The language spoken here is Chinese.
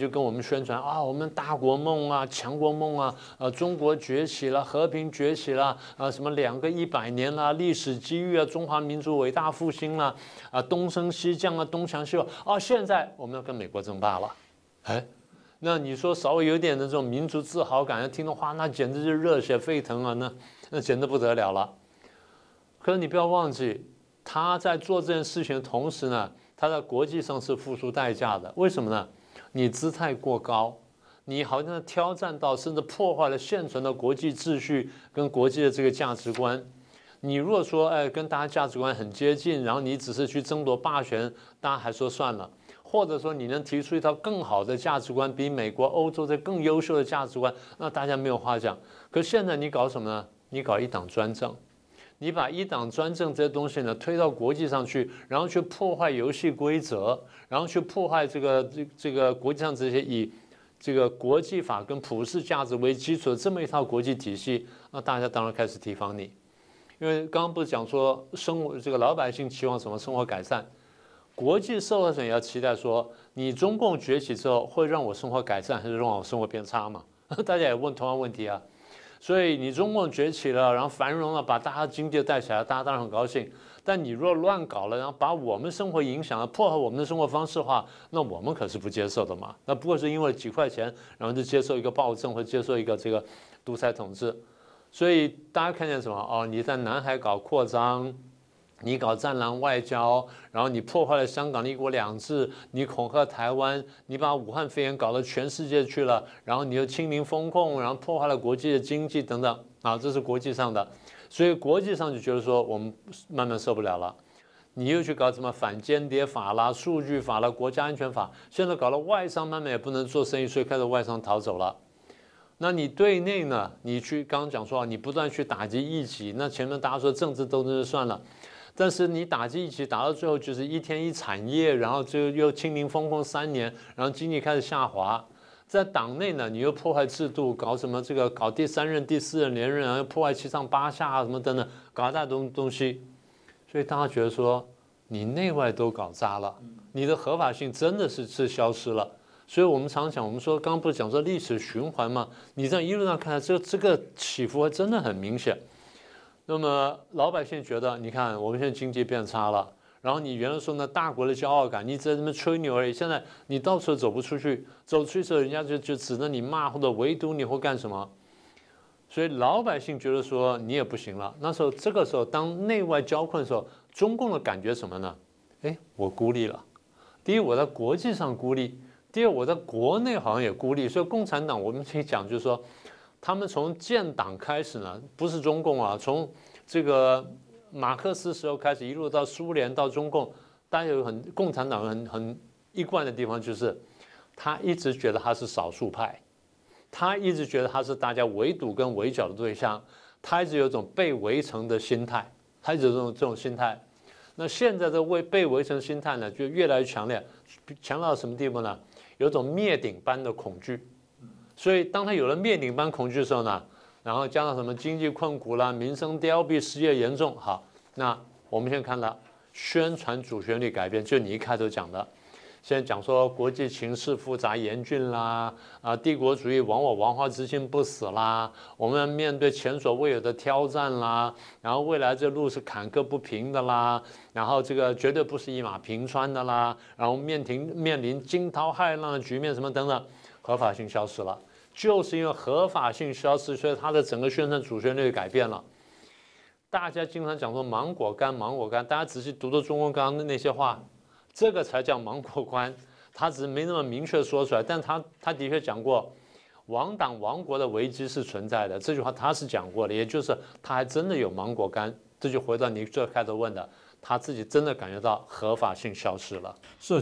就跟我们宣传啊，我们大国梦啊，强国梦啊，呃，中国崛起了，和平崛起了，啊，什么两个一百年啦，历史机遇啊，中华民族伟大复兴啦，啊，东升西降啊，东强西弱啊，现在我们要跟美国争霸了，哎，那你说稍微有点的这种民族自豪感，听的话，那简直就热血沸腾啊，那那简直不得了了。可是你不要忘记，他在做这件事情的同时呢，他在国际上是付出代价的，为什么呢？你姿态过高，你好像挑战到，甚至破坏了现存的国际秩序跟国际的这个价值观。你如果说，哎，跟大家价值观很接近，然后你只是去争夺霸权，大家还说算了；或者说你能提出一套更好的价值观，比美国、欧洲这更优秀的价值观，那大家没有话讲。可现在你搞什么呢？你搞一党专政。你把一党专政这些东西呢推到国际上去，然后去破坏游戏规则，然后去破坏这个这这个国际上这些以这个国际法跟普世价值为基础的这么一套国际体系，那大家当然开始提防你，因为刚刚不是讲说生活这个老百姓期望什么生活改善，国际社会上也要期待说你中共崛起之后会让我生活改善还是让我生活变差嘛？大家也问同样问题啊。所以你中共崛起了，然后繁荣了，把大家经济带起来，大家当然很高兴。但你若乱搞了，然后把我们生活影响了，破坏我们的生活方式的话，那我们可是不接受的嘛。那不过是因为几块钱，然后就接受一个暴政或接受一个这个独裁统治。所以大家看见什么？哦，你在南海搞扩张。你搞战狼外交，然后你破坏了香港的一国两制，你恐吓台湾，你把武汉肺炎搞到全世界去了，然后你又清零风控，然后破坏了国际的经济等等啊，这是国际上的，所以国际上就觉得说我们慢慢受不了了。你又去搞什么反间谍法啦、数据法啦、国家安全法，现在搞了外商慢慢也不能做生意，所以开始外商逃走了。那你对内呢？你去刚刚讲说啊你不断去打击异己，那前面大家说政治斗争就算了。但是你打击一起打到最后就是一天一产业，然后就又清零风控三年，然后经济开始下滑。在党内呢，你又破坏制度，搞什么这个搞第三任、第四任连任，然后破坏七上八下啊什么等等，搞一大堆东西。所以大家觉得说你内外都搞砸了，你的合法性真的是是消失了。所以我们常讲，我们说刚刚不是讲说历史循环嘛？你这样一路上看来，这这个起伏真的很明显。那么老百姓觉得，你看我们现在经济变差了，然后你原来说那大国的骄傲感，你只在这边吹牛而已。现在你到处走不出去，走出去之后，人家就就指着你骂或者围堵你或干什么。所以老百姓觉得说你也不行了。那时候这个时候，当内外交困的时候，中共的感觉什么呢？哎，我孤立了。第一，我在国际上孤立；第二，我在国内好像也孤立。所以共产党我们可以讲，就是说。他们从建党开始呢，不是中共啊，从这个马克思时候开始，一路到苏联到中共，大家有很共产党很很一贯的地方，就是他一直觉得他是少数派，他一直觉得他是大家围堵跟围剿的对象，他一直有种被围城的心态，他一直有这种这种心态。那现在的为被围城心态呢，就越来越强烈，强到什么地步呢？有种灭顶般的恐惧。所以，当他有了灭顶般恐惧的时候呢，然后加上什么经济困苦啦、民生凋敝、失业严重，好，那我们现在看到宣传主旋律改变，就你一开头讲的，现在讲说国际形势复杂严峻啦，啊，帝国主义亡我亡化之心不死啦，我们面对前所未有的挑战啦，然后未来这路是坎坷不平的啦，然后这个绝对不是一马平川的啦，然后面临面临惊涛骇浪的局面什么等等，合法性消失了。就是因为合法性消失，所以它的整个宣传主旋律改变了。大家经常讲说芒果干，芒果干，大家仔细读读中国刚刚的那些话，这个才叫芒果干。他只是没那么明确说出来，但他他的确讲过，亡党亡国的危机是存在的。这句话他是讲过的，也就是他还真的有芒果干。这就回到你最开头问的，他自己真的感觉到合法性消失了。是。